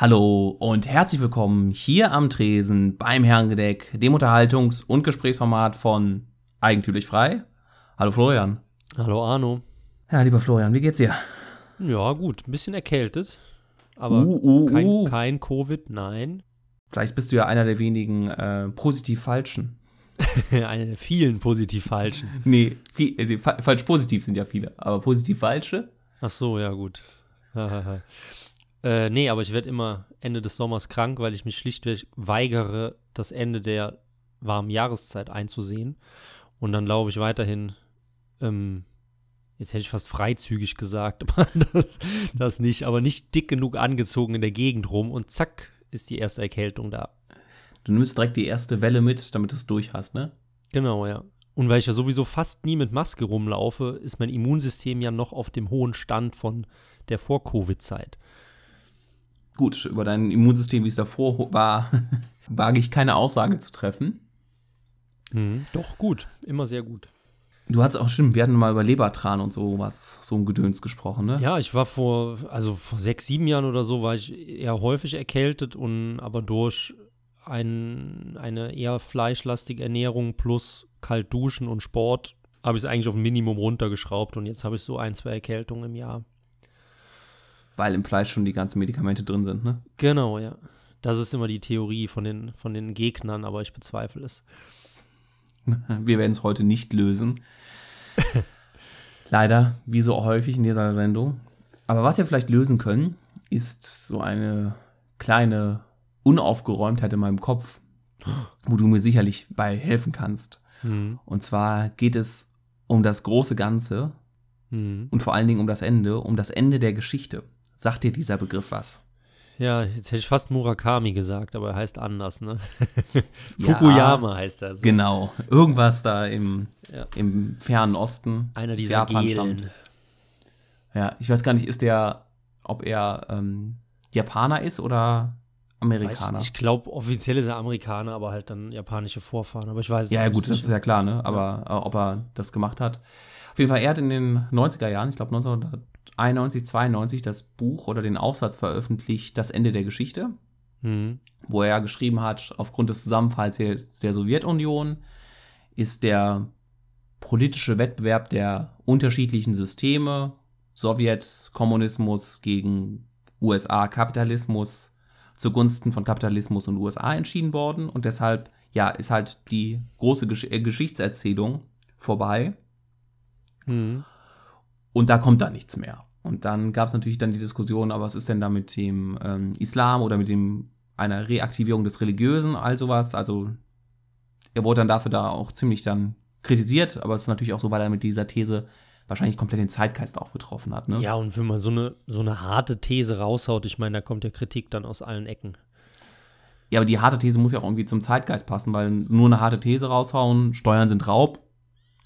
Hallo und herzlich willkommen hier am Tresen beim Herrengedeck, dem Unterhaltungs- und Gesprächsformat von Eigentümlich Frei. Hallo Florian. Hallo Arno. Ja, lieber Florian, wie geht's dir? Ja, gut, ein bisschen erkältet, aber Uh, uh, kein, uh. kein Covid, nein. Vielleicht bist du ja einer der wenigen äh, positiv Falschen. Eine der vielen positiv falschen. Nee, viel, äh, falsch positiv sind ja viele, aber positiv Falsche? Ach so, ja gut. äh, nee, aber ich werde immer Ende des Sommers krank, weil ich mich schlichtweg weigere, das Ende der warmen Jahreszeit einzusehen. Und dann laufe ich weiterhin, ähm, jetzt hätte ich fast freizügig gesagt, aber das, das nicht, aber nicht dick genug angezogen in der Gegend rum und zack, ist die erste Erkältung da. Du nimmst direkt die erste Welle mit, damit du es durch hast, ne? Genau, ja. Und weil ich ja sowieso fast nie mit Maske rumlaufe, ist mein Immunsystem ja noch auf dem hohen Stand von der Vor-Covid-Zeit. Gut, über dein Immunsystem, wie es davor war, wage ich keine Aussage zu treffen. Mhm. Doch, gut. Immer sehr gut. Du hast auch stimmt, wir hatten mal über Lebertran und so was, so ein Gedöns gesprochen, ne? Ja, ich war vor, also vor sechs, sieben Jahren oder so, war ich eher häufig erkältet und aber durch ein, eine eher fleischlastige Ernährung plus kalt duschen und Sport habe ich es eigentlich auf ein Minimum runtergeschraubt und jetzt habe ich so ein, zwei Erkältungen im Jahr. Weil im Fleisch schon die ganzen Medikamente drin sind, ne? Genau, ja. Das ist immer die Theorie von den, von den Gegnern, aber ich bezweifle es. Wir werden es heute nicht lösen. Leider, wie so häufig in dieser Sendung. Aber was wir vielleicht lösen können, ist so eine kleine Unaufgeräumtheit in meinem Kopf, wo du mir sicherlich bei helfen kannst. Mhm. Und zwar geht es um das große Ganze Mhm. und vor allen Dingen um das Ende, um das Ende der Geschichte. Sagt dir dieser Begriff was? Ja, jetzt hätte ich fast Murakami gesagt, aber er heißt anders, ne? Ja, Fukuyama heißt er. So. Genau. Irgendwas da im, Ja. im fernen Osten. Einer dieser Japan Gelen. stammt. Ja, ich weiß gar nicht, ist der, ob er ähm, Japaner ist oder Amerikaner? Ich, ich glaube, offiziell ist er Amerikaner, aber halt dann japanische Vorfahren. Aber ich weiß es ja, ja, nicht gut, das ist ja klar, ne? Aber äh, ob er das gemacht hat. Auf jeden Fall, er hat in den 90er Jahren, ich glaube 1991, 92, das Buch oder den Aufsatz veröffentlicht, Das Ende der Geschichte, Mhm. wo er geschrieben hat, aufgrund des Zusammenfalls der, der Sowjetunion ist der politische Wettbewerb der unterschiedlichen Systeme, Sowjet, Kommunismus gegen USA, Kapitalismus, zugunsten von Kapitalismus und USA entschieden worden. Und deshalb, ja, ist halt die große Gesch äh, Geschichtserzählung vorbei. Mhm. Und da kommt dann nichts mehr. Und dann gab es natürlich dann die Diskussion, aber was ist denn da mit dem ähm, Islam oder mit dem einer Reaktivierung des Religiösen, all sowas. Also er wurde dann dafür da auch ziemlich dann kritisiert, aber es ist natürlich auch so, weil er mit dieser These wahrscheinlich komplett den Zeitgeist auch getroffen hat. Ne? Ja, und wenn man so eine, so eine harte These raushaut, ich meine, da kommt ja Kritik dann aus allen Ecken. Ja, aber die harte These muss ja auch irgendwie zum Zeitgeist passen, weil nur eine harte These raushauen, Steuern sind Raub,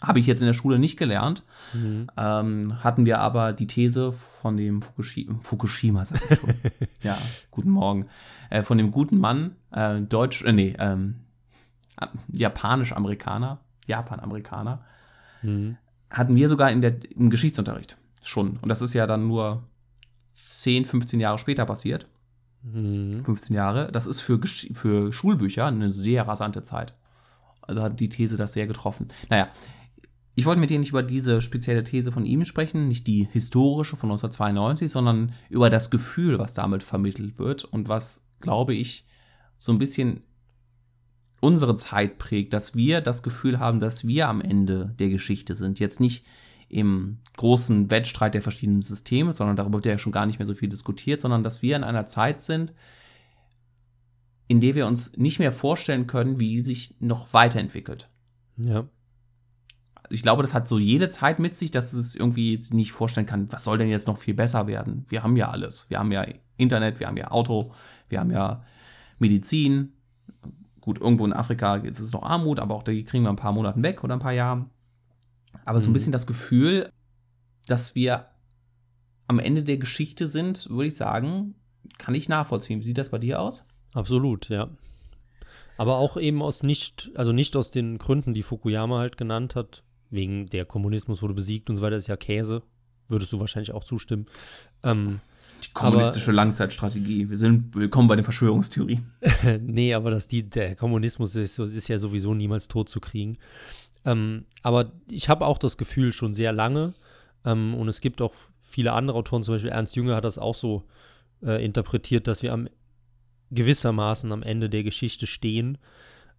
habe ich jetzt in der Schule nicht gelernt. Mhm. Ähm, hatten wir aber die These von dem Fukushima, Fukushima sag ich schon. ja, guten Morgen. Äh, von dem guten Mann, äh, Deutsch, äh, nee, ähm, äh, Japanisch-Amerikaner, Japan-Amerikaner, Mhm. hatten wir sogar in der, im Geschichtsunterricht schon. Und das ist ja dann nur 10, 15 Jahre später passiert. Mhm. 15 Jahre. Das ist für, für Schulbücher eine sehr rasante Zeit. Also hat die These das sehr getroffen. Naja, ich wollte mit dir nicht über diese spezielle These von ihm sprechen, nicht die historische von 1992, sondern über das Gefühl, was damit vermittelt wird und was, glaube ich, so ein bisschen unsere Zeit prägt, dass wir das Gefühl haben, dass wir am Ende der Geschichte sind. Jetzt nicht im großen Wettstreit der verschiedenen Systeme, sondern darüber wird ja schon gar nicht mehr so viel diskutiert, sondern dass wir in einer Zeit sind, in der wir uns nicht mehr vorstellen können, wie sie sich noch weiterentwickelt. Ja. Ich glaube, das hat so jede Zeit mit sich, dass es irgendwie nicht vorstellen kann, was soll denn jetzt noch viel besser werden? Wir haben ja alles. Wir haben ja Internet, wir haben ja Auto, wir haben ja Medizin. Gut, irgendwo in Afrika ist es noch Armut, aber auch die kriegen wir ein paar Monaten weg oder ein paar Jahren. Aber so ein Mhm. bisschen das Gefühl, dass wir am Ende der Geschichte sind, würde ich sagen, kann ich nachvollziehen. Wie sieht das bei dir aus? Absolut, ja. Aber auch eben aus nicht, also nicht aus den Gründen, die Fukuyama halt genannt hat, wegen der Kommunismus wurde besiegt und so weiter, ist ja Käse. Würdest du wahrscheinlich auch zustimmen. Ähm, Die kommunistische aber, Langzeitstrategie. Wir sind willkommen bei den Verschwörungstheorien. nee, aber dass die, der Kommunismus ist, ist ja sowieso niemals tot zu kriegen. Ähm, aber ich habe auch das Gefühl schon sehr lange, ähm, und es gibt auch viele andere Autoren, zum Beispiel Ernst Jünger hat das auch so äh, interpretiert, dass wir am gewissermaßen am Ende der Geschichte stehen.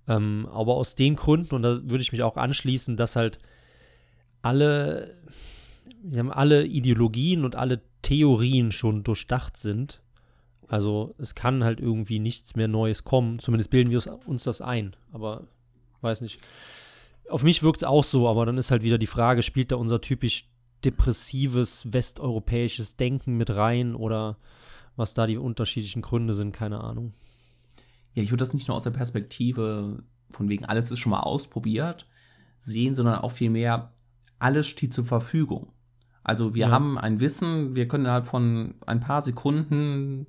Ähm, aber aus den Gründen, und da würde ich mich auch anschließen, dass halt alle, alle Ideologien und alle Theorien schon durchdacht sind. Also es kann halt irgendwie nichts mehr Neues kommen. Zumindest bilden wir uns das ein. Aber weiß nicht. Auf mich wirkt es auch so, aber dann ist halt wieder die Frage, spielt da unser typisch depressives westeuropäisches Denken mit rein oder was da die unterschiedlichen Gründe sind, keine Ahnung. Ja, ich würde das nicht nur aus der Perspektive von wegen alles ist schon mal ausprobiert sehen, sondern auch vielmehr alles steht zur Verfügung. Also wir ja. haben ein Wissen, wir können innerhalb von ein paar Sekunden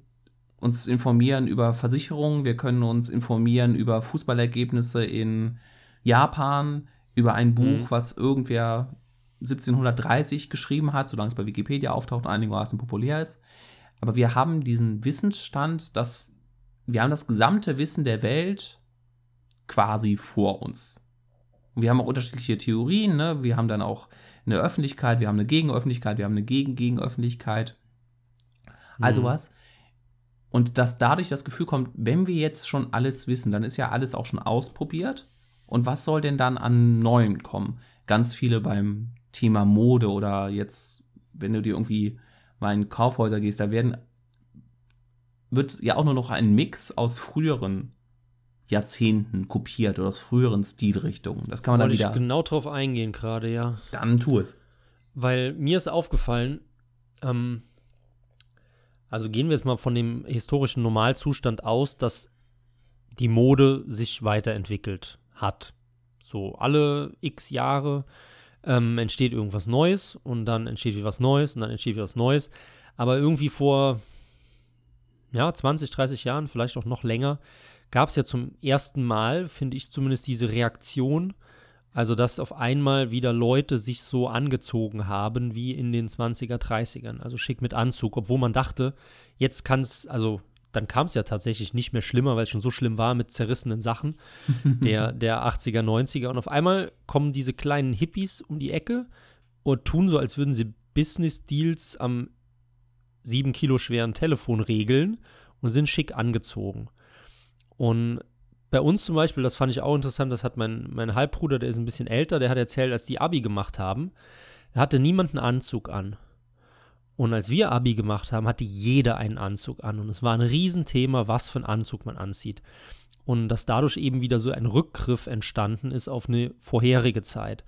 uns informieren über Versicherungen, wir können uns informieren über Fußballergebnisse in Japan, über ein Buch, mhm. was irgendwer 1730 geschrieben hat, solange es bei Wikipedia auftaucht und einigermaßen populär ist. Aber wir haben diesen Wissensstand, dass wir haben das gesamte Wissen der Welt quasi vor uns. Und wir haben auch unterschiedliche Theorien, ne? Wir haben dann auch eine Öffentlichkeit, wir haben eine Gegenöffentlichkeit, wir haben eine Gegen-Gegenöffentlichkeit. Also mhm. was. Und dass dadurch das Gefühl kommt, wenn wir jetzt schon alles wissen, dann ist ja alles auch schon ausprobiert. Und was soll denn dann an Neuem kommen? Ganz viele beim Thema Mode oder jetzt, wenn du dir irgendwie mal in Kaufhäuser gehst, da werden wird ja auch nur noch ein Mix aus früheren Jahrzehnten kopiert oder aus früheren Stilrichtungen. Das kann man Wollte dann wieder. Ich genau drauf eingehen gerade, ja. Dann tu es. Weil mir ist aufgefallen, ähm, also gehen wir jetzt mal von dem historischen Normalzustand aus, dass die Mode sich weiterentwickelt hat. So alle x Jahre ähm, entsteht irgendwas Neues und dann entsteht wieder was Neues und dann entsteht wieder was Neues. Aber irgendwie vor ja, 20, 30 Jahren, vielleicht auch noch länger, gab es ja zum ersten Mal, finde ich zumindest, diese Reaktion. Also, dass auf einmal wieder Leute sich so angezogen haben wie in den 20er, 30ern. Also schick mit Anzug, obwohl man dachte, jetzt kann es, also dann kam es ja tatsächlich nicht mehr schlimmer, weil es schon so schlimm war mit zerrissenen Sachen der, der 80er, 90er. Und auf einmal kommen diese kleinen Hippies um die Ecke und tun so, als würden sie Business-Deals am sieben Kilo schweren Telefon regeln und sind schick angezogen. Und bei uns zum Beispiel, das fand ich auch interessant, das hat mein, mein Halbbruder, der ist ein bisschen älter, der hat erzählt, als die Abi gemacht haben, da hatte niemand einen Anzug an. Und als wir Abi gemacht haben, hatte jeder einen Anzug an. Und es war ein Riesenthema, was für einen Anzug man anzieht. Und dass dadurch eben wieder so ein Rückgriff entstanden ist auf eine vorherige Zeit.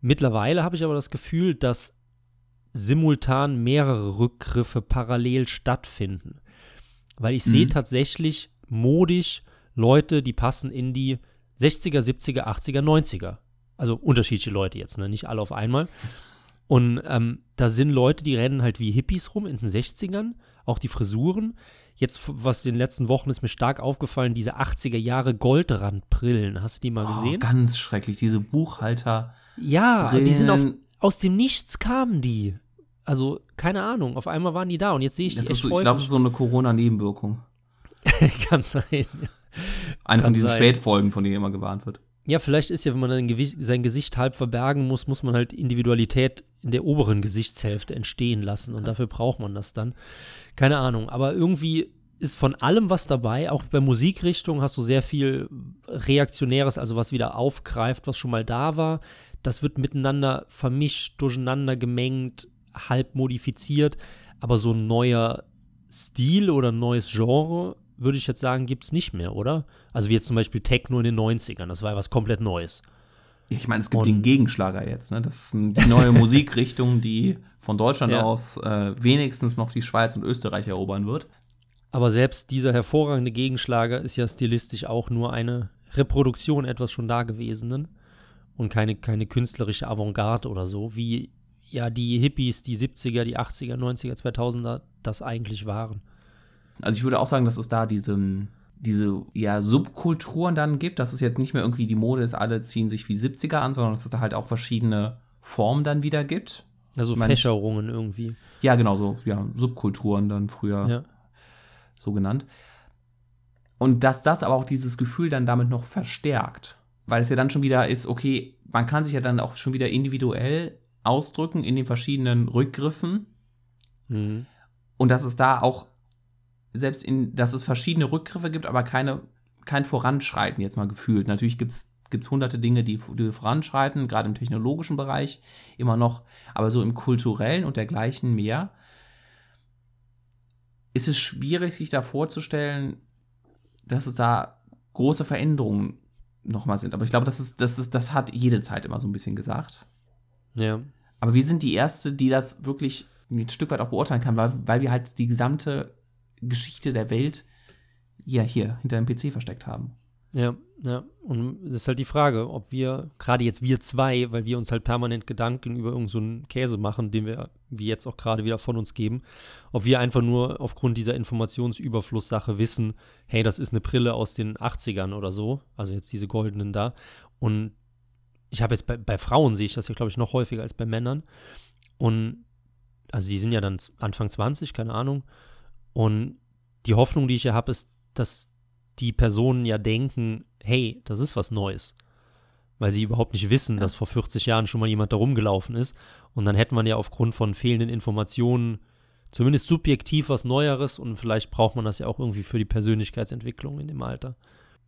Mittlerweile habe ich aber das Gefühl, dass simultan mehrere Rückgriffe parallel stattfinden. Weil ich mhm. sehe tatsächlich modisch Leute, die passen in die 60er, 70er, 80er, 90er. Also unterschiedliche Leute jetzt, ne? nicht alle auf einmal. Und ähm, da sind Leute, die rennen halt wie Hippies rum in den 60ern, auch die Frisuren. Jetzt, was in den letzten Wochen ist mir stark aufgefallen, diese 80er Jahre Goldrandbrillen. Hast du die mal oh, gesehen? Ganz schrecklich, diese Buchhalter. Ja, Brillen. die sind auf, aus dem Nichts kamen die. Also, keine Ahnung, auf einmal waren die da und jetzt sehe ich die. So, ich glaube, das ist so eine Corona-Nebenwirkung. Kann sein. Ja. Eine Kann von diesen sein. Spätfolgen, von denen immer gewarnt wird. Ja, vielleicht ist ja, wenn man sein Gesicht halb verbergen muss, muss man halt Individualität in der oberen Gesichtshälfte entstehen lassen und dafür braucht man das dann. Keine Ahnung, aber irgendwie ist von allem was dabei. Auch bei Musikrichtung hast du sehr viel Reaktionäres, also was wieder aufgreift, was schon mal da war. Das wird miteinander vermischt, durcheinander gemengt, halb modifiziert. Aber so ein neuer Stil oder ein neues Genre würde ich jetzt sagen, gibt es nicht mehr, oder? Also wie jetzt zum Beispiel Techno in den 90ern, das war ja was komplett Neues. Ich meine, es gibt Und den Gegenschlager jetzt, ne? Das ist die neue Musikrichtung, die von Deutschland ja. aus äh, wenigstens noch die Schweiz und Österreich erobern wird. Aber selbst dieser hervorragende Gegenschlager ist ja stilistisch auch nur eine Reproduktion etwas schon Dagewesenen und keine, keine künstlerische Avantgarde oder so, wie ja die Hippies, die 70er, die 80er, 90er, 2000er das eigentlich waren. Also ich würde auch sagen, dass es da diese, diese ja, Subkulturen dann gibt, dass es jetzt nicht mehr irgendwie die Mode ist, alle ziehen sich wie 70er an, sondern dass es da halt auch verschiedene Formen dann wieder gibt. Also meine, Fächerungen irgendwie. Ja, genau, so, ja, Subkulturen dann früher Ja. so genannt. Und dass das aber auch dieses Gefühl dann damit noch verstärkt. Weil es ja dann schon wieder ist, okay, man kann sich ja dann auch schon wieder individuell ausdrücken in den verschiedenen Rückgriffen. Mhm. Und dass es da auch, selbst in, dass es verschiedene Rückgriffe gibt, aber keine, kein Voranschreiten jetzt mal gefühlt. Natürlich gibt es gibt's hunderte Dinge, die, die voranschreiten, gerade im technologischen Bereich immer noch, aber so im kulturellen und dergleichen mehr, ist es schwierig, sich da vorzustellen, dass es da große Veränderungen nochmal sind. Aber ich glaube, das, ist, das, ist, das hat jede Zeit immer so ein bisschen gesagt. Ja. Aber wir sind die Erste, die das wirklich ein Stück weit auch beurteilen kann, weil, weil wir halt die gesamte Geschichte der Welt ja hier hinter dem PC versteckt haben. Ja, ja. Und das ist halt die Frage, ob wir, gerade jetzt wir zwei, weil wir uns halt permanent Gedanken über irgendeinen so Käse machen, den wir, wie jetzt auch gerade wieder von uns geben, ob wir einfach nur aufgrund dieser Informationsüberflusssache wissen, hey, das ist eine Brille aus den 80ern oder so, also jetzt diese goldenen da. Und ich habe jetzt bei, bei Frauen sehe ich das ja, glaube ich, noch häufiger als bei Männern. Und also die sind ja dann Anfang 20, keine Ahnung. Und die Hoffnung, die ich ja habe, ist, dass die Personen ja denken, hey, das ist was Neues. Weil sie überhaupt nicht wissen, Ja. dass vor 40 Jahren schon mal jemand da rumgelaufen ist. Und dann hätte man ja aufgrund von fehlenden Informationen zumindest subjektiv was Neueres und vielleicht braucht man das ja auch irgendwie für die Persönlichkeitsentwicklung in dem Alter.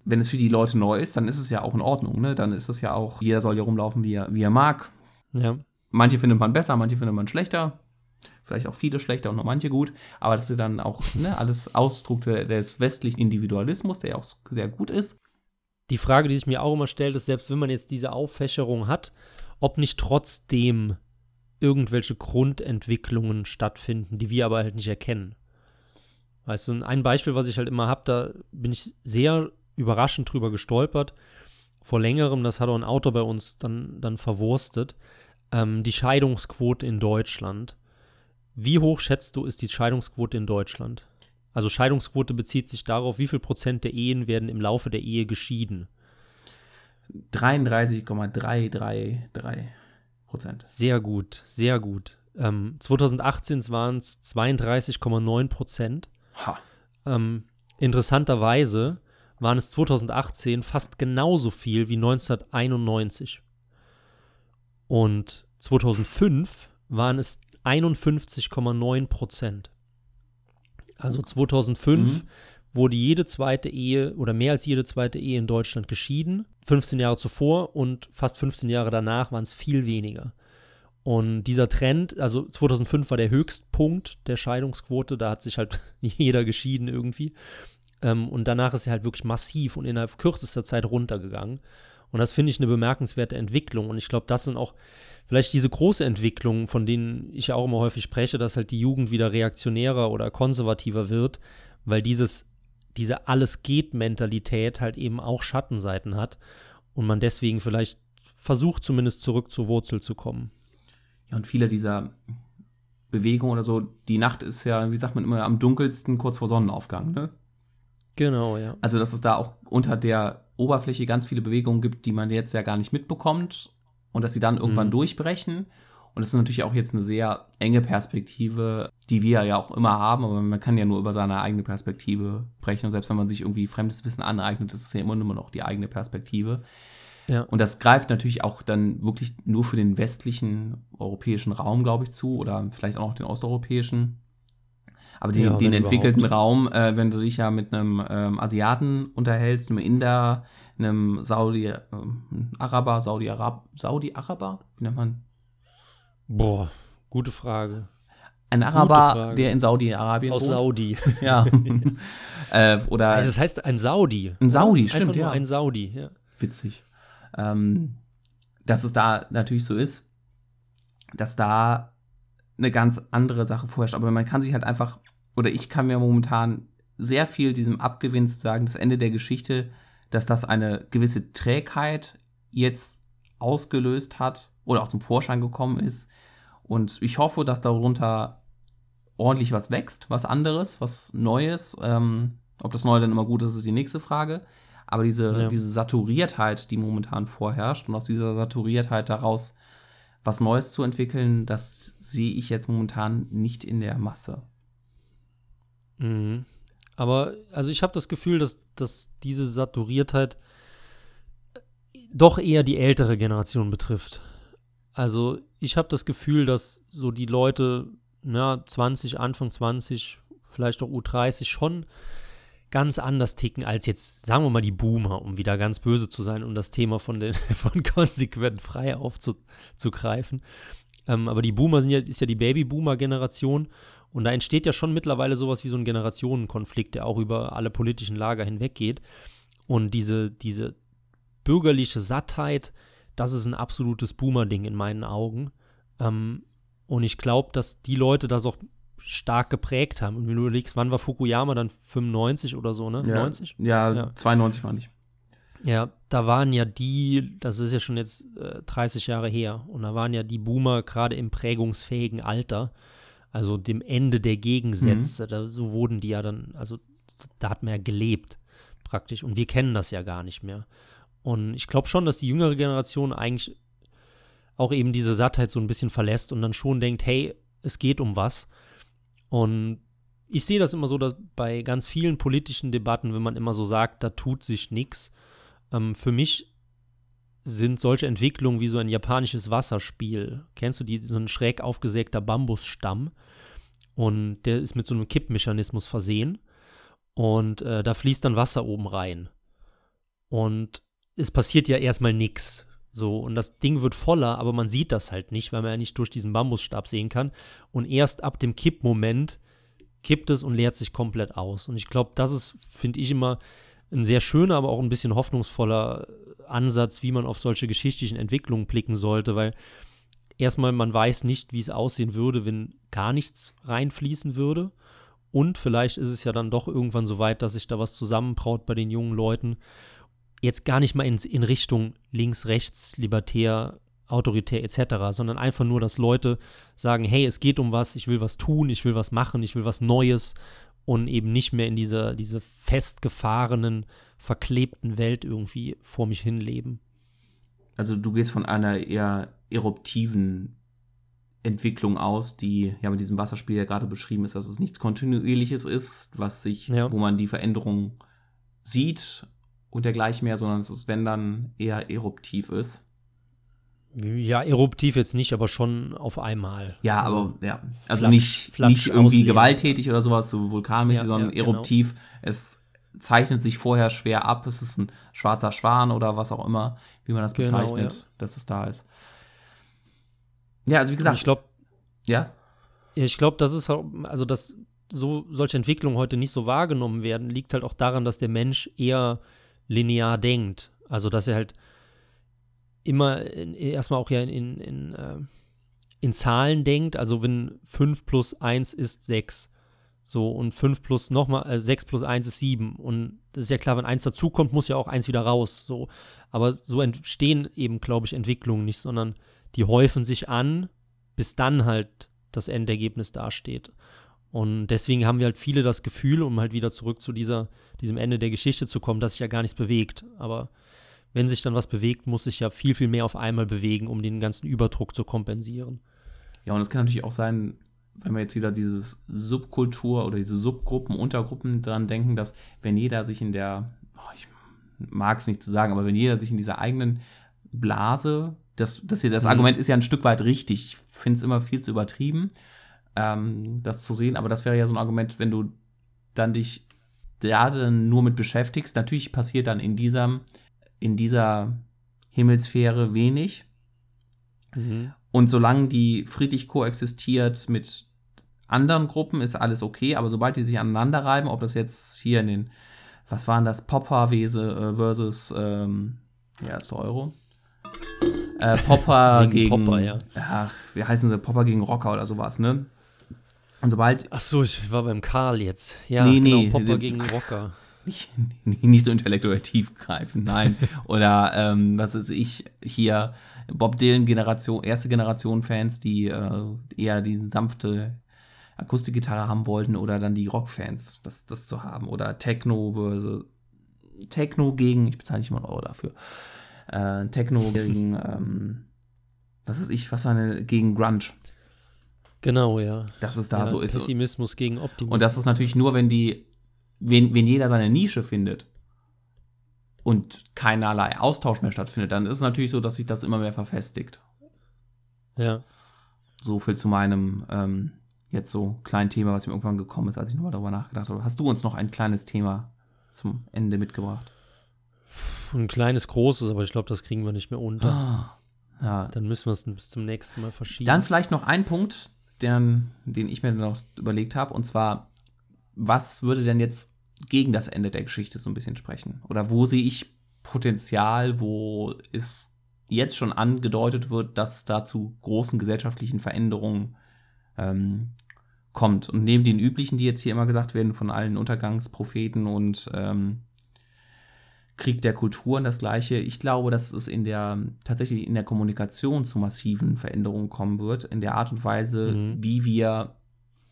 Wenn es für die Leute neu ist, dann ist es ja auch in Ordnung. Ne? Dann ist es ja auch, jeder soll ja rumlaufen, wie er, wie er mag. Ja, Manche findet man besser, manche findet man schlechter. Vielleicht auch viele schlechter und noch manche gut. Aber das ist dann auch ne, alles Ausdruck de- des westlichen Individualismus, der ja auch sehr gut ist. die Frage, die sich mir auch immer stellt, ist, selbst wenn man jetzt diese Auffächerung hat, ob nicht trotzdem irgendwelche Grundentwicklungen stattfinden, die wir aber halt nicht erkennen. Weißt du, ein Beispiel, was ich halt immer habe, da bin ich sehr überraschend drüber gestolpert. Vor längerem, das hat auch ein Autor bei uns dann, dann verwurstet, ähm, die Scheidungsquote in Deutschland. Wie hoch schätzt du, ist die Scheidungsquote in Deutschland? Also Scheidungsquote bezieht sich darauf, wie viel Prozent der Ehen werden im Laufe der Ehe geschieden. 33,333 Prozent. Sehr gut, sehr gut. Ähm, 2018 waren es 32,9 Prozent. Ha. Ähm, interessanterweise waren es 2018 fast genauso viel wie 1991. Und 2005 waren es 51,9 Prozent. Also 2005 Mhm. wurde jede zweite Ehe oder mehr als jede zweite Ehe in Deutschland geschieden. 15 Jahre zuvor und fast 15 Jahre danach waren es viel weniger. Und dieser Trend, also 2005 war der Höchstpunkt der Scheidungsquote, da hat sich halt jeder geschieden irgendwie. Ähm, und danach ist er halt wirklich massiv und innerhalb kürzester Zeit runtergegangen. Und das finde ich eine bemerkenswerte Entwicklung. Und ich glaube, das sind auch vielleicht diese große Entwicklungen, von denen ich ja auch immer häufig spreche, dass halt die Jugend wieder reaktionärer oder konservativer wird, weil dieses, diese Alles-geht-Mentalität halt eben auch Schattenseiten hat und man deswegen vielleicht versucht, zumindest zurück zur Wurzel zu kommen. Ja, und viele dieser Bewegungen oder so, die Nacht ist ja, wie sagt man immer, am dunkelsten kurz vor Sonnenaufgang, ne? Genau, ja. Also, dass es da auch unter der Oberfläche ganz viele Bewegungen gibt, die man jetzt ja gar nicht mitbekommt und dass sie dann irgendwann Mhm. durchbrechen. Und das ist natürlich auch jetzt eine sehr enge Perspektive, die wir ja auch immer haben, aber man kann ja nur über seine eigene Perspektive brechen. Und selbst wenn man sich irgendwie fremdes Wissen aneignet, ist es ja immer nur noch die eigene Perspektive. Ja. Und das greift natürlich auch dann wirklich nur für den westlichen europäischen Raum, glaube ich, zu oder vielleicht auch noch den osteuropäischen. Aber den, Ja, den entwickelten überhaupt. Raum, äh, wenn du dich ja mit einem ähm, Asiaten unterhältst, einem Inder, einem Saudi, ähm, Araber, Saudi-Arab, Saudi-Araber, wie nennt man? Boah, gute Frage. Ein Araber, der in Saudi-Arabien Aus wohnt. Saudi. Ja. äh, oder Also es heißt ein Saudi. Ein Saudi, Einfach stimmt, nur ja. Ein Saudi, ja. witzig, ähm, dass es da natürlich so ist, dass da eine ganz andere Sache vorherrscht. Aber man kann sich halt einfach, oder ich kann mir momentan sehr viel diesem abgewinnen zu sagen, das Ende der Geschichte, dass das eine gewisse Trägheit jetzt ausgelöst hat oder auch zum Vorschein gekommen ist. Und ich hoffe, dass darunter ordentlich was wächst, was anderes, was Neues. Ähm, ob das Neue dann immer gut ist, ist die nächste Frage. Aber diese, Ja. diese Saturiertheit, die momentan vorherrscht und aus dieser Saturiertheit daraus was Neues zu entwickeln, das sehe ich jetzt momentan nicht in der Masse. Mhm. Aber also ich habe das Gefühl, dass, dass diese Saturiertheit doch eher die ältere Generation betrifft. Also ich habe das Gefühl, dass so die Leute, ja, 20, Anfang 20, vielleicht auch U30 schon ganz anders ticken als jetzt, sagen wir mal, die Boomer, um wieder ganz böse zu sein, um das Thema von, den, von konsequent frei aufzugreifen. Ähm, aber die Boomer sind ja, ist ja die Baby-Boomer-Generation und da entsteht ja schon mittlerweile sowas wie so ein Generationenkonflikt, der auch über alle politischen Lager hinweggeht. Und diese, diese bürgerliche Sattheit, das ist ein absolutes Boomer-Ding in meinen Augen. Ähm, und ich glaube, dass die Leute das auch stark geprägt haben. Und wenn du überlegst, wann war Fukuyama dann 95 oder so, ne? Ja, 90? Ja, ja. 92 war ich. Ja, da waren ja die, das ist ja schon jetzt äh, 30 Jahre her, und da waren ja die Boomer gerade im prägungsfähigen Alter, also dem Ende der Gegensätze, mhm. da, so wurden die ja dann, also da hat man ja gelebt praktisch und wir kennen das ja gar nicht mehr. Und ich glaube schon, dass die jüngere Generation eigentlich auch eben diese Sattheit so ein bisschen verlässt und dann schon denkt, hey, es geht um was. Und ich sehe das immer so, dass bei ganz vielen politischen Debatten, wenn man immer so sagt, da tut sich nichts, ähm, für mich sind solche Entwicklungen wie so ein japanisches Wasserspiel. Kennst du die, so ein schräg aufgesägter Bambusstamm? Und der ist mit so einem Kippmechanismus versehen. Und äh, da fließt dann Wasser oben rein. Und es passiert ja erstmal nichts. So, und das Ding wird voller, aber man sieht das halt nicht, weil man ja nicht durch diesen Bambusstab sehen kann. Und erst ab dem Kippmoment kippt es und leert sich komplett aus. Und ich glaube, das ist, finde ich, immer ein sehr schöner, aber auch ein bisschen hoffnungsvoller Ansatz, wie man auf solche geschichtlichen Entwicklungen blicken sollte, weil erstmal man weiß nicht, wie es aussehen würde, wenn gar nichts reinfließen würde. Und vielleicht ist es ja dann doch irgendwann so weit, dass sich da was zusammenbraut bei den jungen Leuten. Jetzt gar nicht mal in, in Richtung links, rechts, libertär, autoritär etc., sondern einfach nur, dass Leute sagen, hey, es geht um was, ich will was tun, ich will was machen, ich will was Neues und eben nicht mehr in dieser diese festgefahrenen, verklebten Welt irgendwie vor mich hinleben. Also du gehst von einer eher eruptiven Entwicklung aus, die ja mit diesem Wasserspiel ja gerade beschrieben ist, dass es nichts Kontinuierliches ist, was sich, ja. wo man die Veränderung sieht und dergleichen mehr, sondern dass es, wenn dann, eher eruptiv ist. Ja, eruptiv jetzt nicht, aber schon auf einmal. Ja, also aber ja, also flach, nicht, flach nicht irgendwie ausleben. gewalttätig oder sowas, so vulkanmäßig, ja, sondern ja, genau. eruptiv. Es zeichnet sich vorher schwer ab. Es ist ein schwarzer Schwan oder was auch immer, wie man das genau, bezeichnet, ja. dass es da ist. Ja, also wie gesagt. Ich glaube, ja. Ich glaube, das ist halt, also dass so solche Entwicklungen heute nicht so wahrgenommen werden, liegt halt auch daran, dass der Mensch eher linear denkt. Also dass er halt immer in, erstmal auch ja in, in, in, äh, in Zahlen denkt. Also wenn 5 plus 1 ist 6. So, und 5 plus nochmal, äh, 6 plus 1 ist 7. Und das ist ja klar, wenn 1 dazukommt, muss ja auch 1 wieder raus. So. Aber so entstehen eben, glaube ich, Entwicklungen nicht, sondern die häufen sich an, bis dann halt das Endergebnis dasteht. Und deswegen haben wir halt viele das Gefühl, um halt wieder zurück zu dieser, diesem Ende der Geschichte zu kommen, dass sich ja gar nichts bewegt. Aber wenn sich dann was bewegt, muss sich ja viel, viel mehr auf einmal bewegen, um den ganzen Überdruck zu kompensieren. Ja, und es kann natürlich auch sein, wenn wir jetzt wieder dieses Subkultur oder diese Subgruppen, Untergruppen dran denken, dass wenn jeder sich in der, oh, ich mag es nicht zu sagen, aber wenn jeder sich in dieser eigenen Blase, das, das hier, das mhm. Argument ist ja ein Stück weit richtig. Ich finde es immer viel zu übertrieben, ähm, das zu sehen, aber das wäre ja so ein Argument, wenn du dann dich gerade nur mit beschäftigst. Natürlich passiert dann in diesem in dieser Himmelssphäre wenig. Mhm. Und solange die friedlich koexistiert mit anderen Gruppen, ist alles okay. Aber sobald die sich aneinander reiben, ob das jetzt hier in den, was waren das, Popper-Wese äh, versus, ähm, ja, ist der Euro. Äh, Popper gegen, gegen Popper, ja. Ach, wie heißen sie? Popper gegen Rocker oder sowas, ne? Und sobald. Ach so, ich war beim Karl jetzt. Ja, nee, genau, nee, Popper gegen Rocker nicht, nicht so intellektuell tiefgreifend, nein. Oder ähm, was ist ich hier, Bob Dylan Generation, erste Generation Fans, die äh, eher die sanfte Akustikgitarre haben wollten oder dann die Rockfans, das, das zu haben. Oder Techno versus Techno gegen, ich bezahle nicht mal einen Euro dafür. Äh, Techno gegen ähm, was weiß ich, was war eine gegen Grunge. Genau, ja. Dass es da ja, so ist. Pessimismus gegen Optimismus. Und das ist natürlich nur, wenn die, wenn, wenn jeder seine Nische findet und keinerlei Austausch mehr stattfindet, dann ist es natürlich so, dass sich das immer mehr verfestigt. Ja. So viel zu meinem ähm, jetzt so kleinen Thema, was mir irgendwann gekommen ist, als ich nochmal darüber nachgedacht habe. Hast du uns noch ein kleines Thema zum Ende mitgebracht? Ein kleines, großes, aber ich glaube, das kriegen wir nicht mehr unter. Ah, ja. Dann müssen wir es bis zum nächsten Mal verschieben. Dann vielleicht noch ein Punkt, den, den ich mir noch überlegt habe, und zwar, was würde denn jetzt gegen das Ende der Geschichte so ein bisschen sprechen? Oder wo sehe ich Potenzial, wo es jetzt schon angedeutet wird, dass es da zu großen gesellschaftlichen Veränderungen ähm, kommt. Und neben den üblichen, die jetzt hier immer gesagt werden, von allen Untergangspropheten und ähm, Krieg der Kulturen das gleiche. Ich glaube, dass es in der tatsächlich in der Kommunikation zu massiven Veränderungen kommen wird, in der Art und Weise, Mhm. wie wir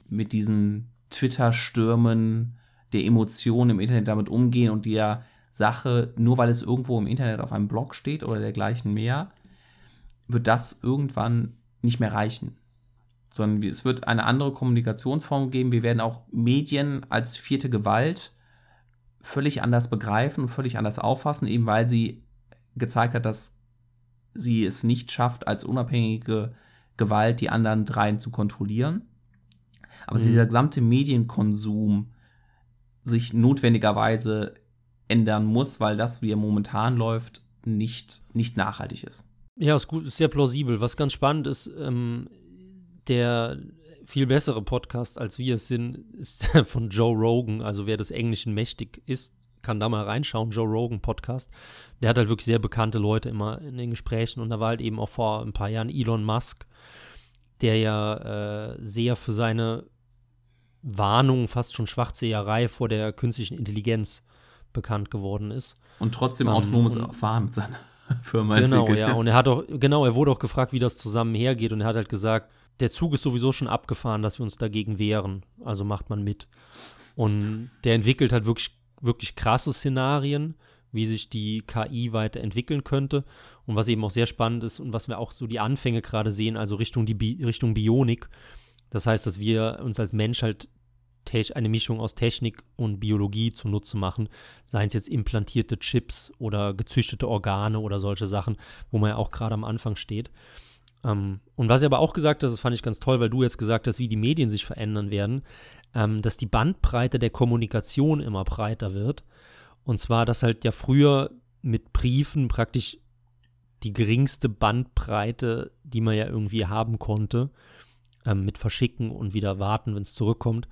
mit diesen Twitter-Stürmen der Emotionen im Internet damit umgehen und der Sache, nur weil es irgendwo im Internet auf einem Blog steht oder dergleichen mehr, wird das irgendwann nicht mehr reichen. Sondern es wird eine andere Kommunikationsform geben. Wir werden auch Medien als vierte Gewalt völlig anders begreifen und völlig anders auffassen, eben weil sie gezeigt hat, dass sie es nicht schafft, als unabhängige Gewalt die anderen dreien zu kontrollieren. Aber dass Mhm. dieser gesamte Medienkonsum sich notwendigerweise ändern muss, weil das, wie er momentan läuft, nicht, nicht nachhaltig ist. Ja, ist gut, ist sehr plausibel. Was ganz spannend ist, ähm, der viel bessere Podcast, als wir es sind, ist von Joe Rogan. Also wer des Englischen mächtig ist, kann da mal reinschauen, Joe Rogan Podcast. Der hat halt wirklich sehr bekannte Leute immer in den Gesprächen und da war halt eben auch vor ein paar Jahren Elon Musk, der ja äh, sehr für seine Warnung, fast schon Schwachseherei vor der künstlichen Intelligenz bekannt geworden ist. Und trotzdem Ähm, autonomes Fahren mit seiner Firma Genau, entwickelt. ja. Und er hat auch, genau, er wurde auch gefragt, wie das zusammen hergeht. Und er hat halt gesagt, der Zug ist sowieso schon abgefahren, dass wir uns dagegen wehren. Also macht man mit. Und der entwickelt halt wirklich, wirklich krasse Szenarien, wie sich die KI weiterentwickeln könnte. Und was eben auch sehr spannend ist und was wir auch so die Anfänge gerade sehen, also Richtung, die Bi Richtung Bionik. Das heißt, dass wir uns als Mensch halt eine Mischung aus Technik und Biologie zunutze machen, seien es jetzt implantierte Chips oder gezüchtete Organe oder solche Sachen, wo man ja auch gerade am Anfang steht. Ähm, und was er aber auch gesagt hat, das fand ich ganz toll, weil du jetzt gesagt hast, wie die Medien sich verändern werden, ähm, dass die Bandbreite der Kommunikation immer breiter wird. Und zwar, dass halt ja früher mit Briefen praktisch die geringste Bandbreite, die man ja irgendwie haben konnte, ähm, mit Verschicken und wieder warten, wenn es zurückkommt.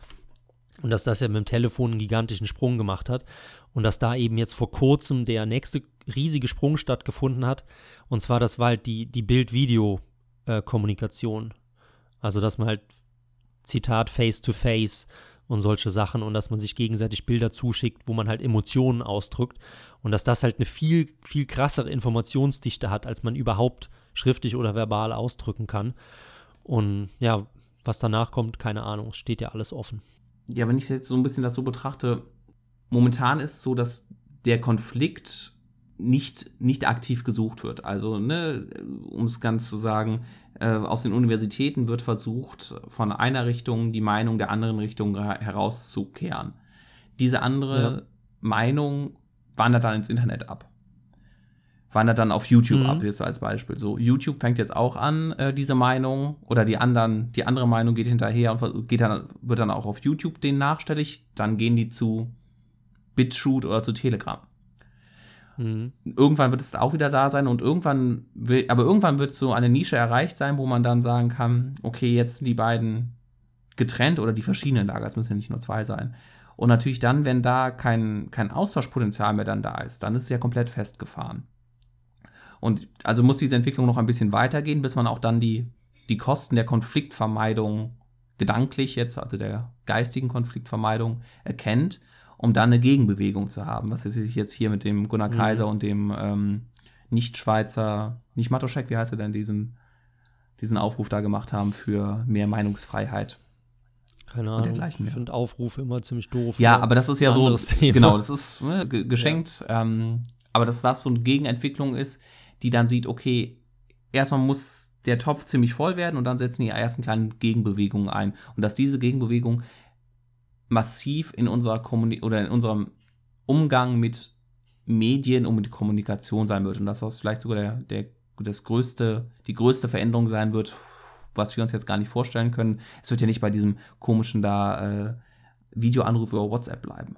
Und dass das ja mit dem Telefon einen gigantischen Sprung gemacht hat. Und dass da eben jetzt vor kurzem der nächste riesige Sprung stattgefunden hat. Und zwar, das war halt die, die Bild-Video-Kommunikation. also, dass man halt, Zitat, Face-to-Face und solche Sachen und dass man sich gegenseitig Bilder zuschickt, wo man halt Emotionen ausdrückt. Und dass das halt eine viel, viel krassere Informationsdichte hat, als man überhaupt schriftlich oder verbal ausdrücken kann. Und ja, was danach kommt, keine Ahnung, steht ja alles offen. Ja, wenn ich jetzt so ein bisschen das so betrachte, momentan ist es so, dass der Konflikt nicht, nicht aktiv gesucht wird. Also, ne, um es ganz zu sagen, äh, aus den Universitäten wird versucht, von einer Richtung die Meinung der anderen Richtung her- herauszukehren. Diese andere Ja. Meinung wandert dann ins Internet ab. Wandert dann auf YouTube Mhm. ab, jetzt als Beispiel. So, YouTube fängt jetzt auch an, äh, diese Meinung oder die anderen, die andere Meinung geht hinterher und geht dann, wird dann auch auf YouTube denen nachstellig. Dann gehen die zu BitChute oder zu Telegram Mhm. irgendwann wird es auch wieder da sein und irgendwann will, aber irgendwann wird so eine Nische erreicht sein, wo man dann sagen kann, okay, jetzt sind die beiden getrennt oder die verschiedenen Lager, es müssen ja nicht nur zwei sein. Und natürlich dann, wenn da kein, kein Austauschpotenzial mehr dann da ist, dann ist es ja komplett festgefahren. Und also muss diese Entwicklung noch ein bisschen weitergehen, bis man auch dann die, die Kosten der Konfliktvermeidung gedanklich jetzt, also der geistigen Konfliktvermeidung, erkennt, um dann eine Gegenbewegung zu haben, was sich jetzt hier mit dem Gunnar Mhm. Kaiser und dem ähm, Nicht-Schweizer, nicht Matoschek, wie heißt er denn, diesen, diesen Aufruf da gemacht haben für mehr Meinungsfreiheit. Keine Und Ahnung. dergleichen Ich mehr. finde Aufrufe immer ziemlich doof. Ja, aber das ist ja so, Thema. genau, das ist ne, ge- geschenkt, ähm, aber dass das so eine Gegenentwicklung ist, die dann sieht, okay, erstmal muss der Topf ziemlich voll werden und dann setzen die ersten kleinen Gegenbewegungen ein. Und dass diese Gegenbewegung massiv in unserer Kommuni oder in unserem Umgang mit Medien und mit Kommunikation sein wird. Und dass das vielleicht sogar der, der, das größte, die größte Veränderung sein wird, was wir uns jetzt gar nicht vorstellen können. Es wird ja nicht bei diesem komischen da äh, Videoanruf über WhatsApp bleiben.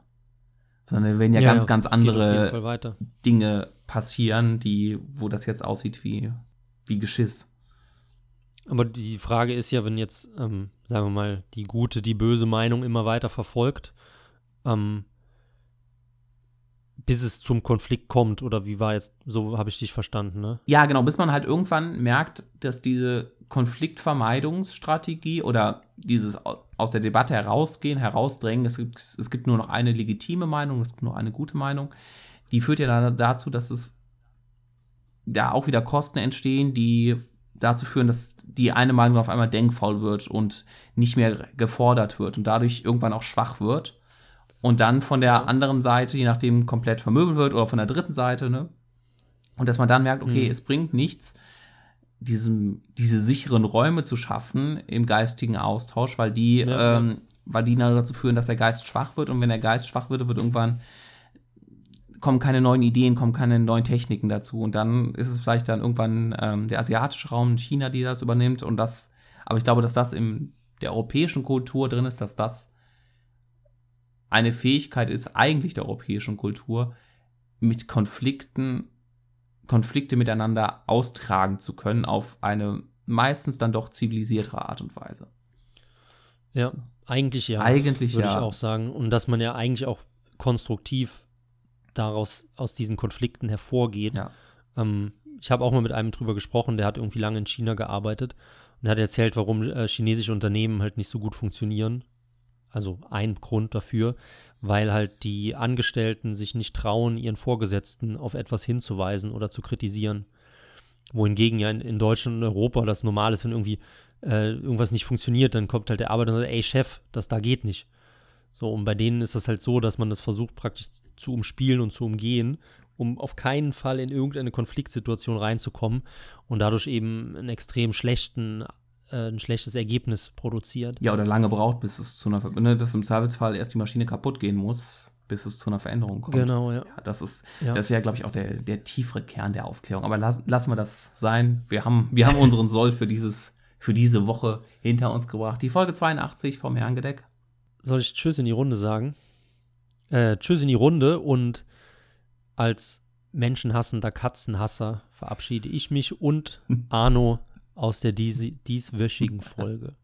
Sondern wenn ja, ja ganz, ja, ganz andere Dinge passieren, die, wo das jetzt aussieht wie, wie Geschiss. Aber die Frage ist ja, wenn jetzt, ähm, sagen wir mal, die gute, die böse Meinung immer weiter verfolgt, ähm, bis es zum Konflikt kommt, oder wie war jetzt, so habe ich dich verstanden, ne? Ja, genau, bis man halt irgendwann merkt, dass diese Konfliktvermeidungsstrategie oder dieses aus der Debatte herausgehen, herausdrängen, es gibt, es gibt nur noch eine legitime Meinung, es gibt nur eine gute Meinung, die führt ja dann dazu, dass es da auch wieder Kosten entstehen, die dazu führen, dass die eine Meinung auf einmal denkfaul wird und nicht mehr gefordert wird und dadurch irgendwann auch schwach wird und dann von der anderen Seite, je nachdem, komplett vermöbelt wird oder von der dritten Seite, ne? Und dass man dann merkt, okay, mhm. es bringt nichts, diesem, diese sicheren Räume zu schaffen im geistigen Austausch, weil die, ja, ähm, weil die dazu führen, dass der Geist schwach wird und wenn der Geist schwach wird, wird irgendwann kommen keine neuen Ideen, kommen keine neuen Techniken dazu und dann ist es vielleicht dann irgendwann ähm, der asiatische Raum, China, die das übernimmt und das, aber ich glaube, dass das in der europäischen Kultur drin ist, dass das eine Fähigkeit ist, eigentlich der europäischen Kultur, mit Konflikten, Konflikte miteinander austragen zu können auf eine meistens dann doch zivilisiertere Art und Weise. Ja, so. eigentlich ja. Eigentlich würde ja. ich auch sagen. Und dass man ja eigentlich auch konstruktiv daraus aus diesen Konflikten hervorgeht. Ja. Ähm, ich habe auch mal mit einem drüber gesprochen, der hat irgendwie lange in China gearbeitet und hat erzählt, warum äh, chinesische Unternehmen halt nicht so gut funktionieren also ein Grund dafür, weil halt die Angestellten sich nicht trauen, ihren Vorgesetzten auf etwas hinzuweisen oder zu kritisieren. Wohingegen ja in, in Deutschland und Europa das normal ist, wenn irgendwie äh, irgendwas nicht funktioniert, dann kommt halt der Arbeiter und sagt, ey Chef, das da geht nicht. So, und bei denen ist das halt so, dass man das versucht praktisch zu umspielen und zu umgehen, um auf keinen Fall in irgendeine Konfliktsituation reinzukommen und dadurch eben einen extrem schlechten äh, ein schlechtes Ergebnis produziert. Ja, oder lange braucht, bis es zu einer Verbindung, dass im Zweifelsfall erst die Maschine kaputt gehen muss, bis es zu einer Veränderung kommt. Genau, ja. ja das ist ja, das ist ja glaube ich, auch der, der tiefere Kern der Aufklärung. Aber las, lassen wir das sein. Wir haben, wir haben unseren Soll für, dieses, für diese Woche hinter uns gebracht. Die Folge 82 vom Herrengedeck. Soll ich Tschüss in die Runde sagen? Äh, tschüss in die Runde und als menschenhassender Katzenhasser verabschiede ich mich und Arno aus der dies dieswöchigen Folge.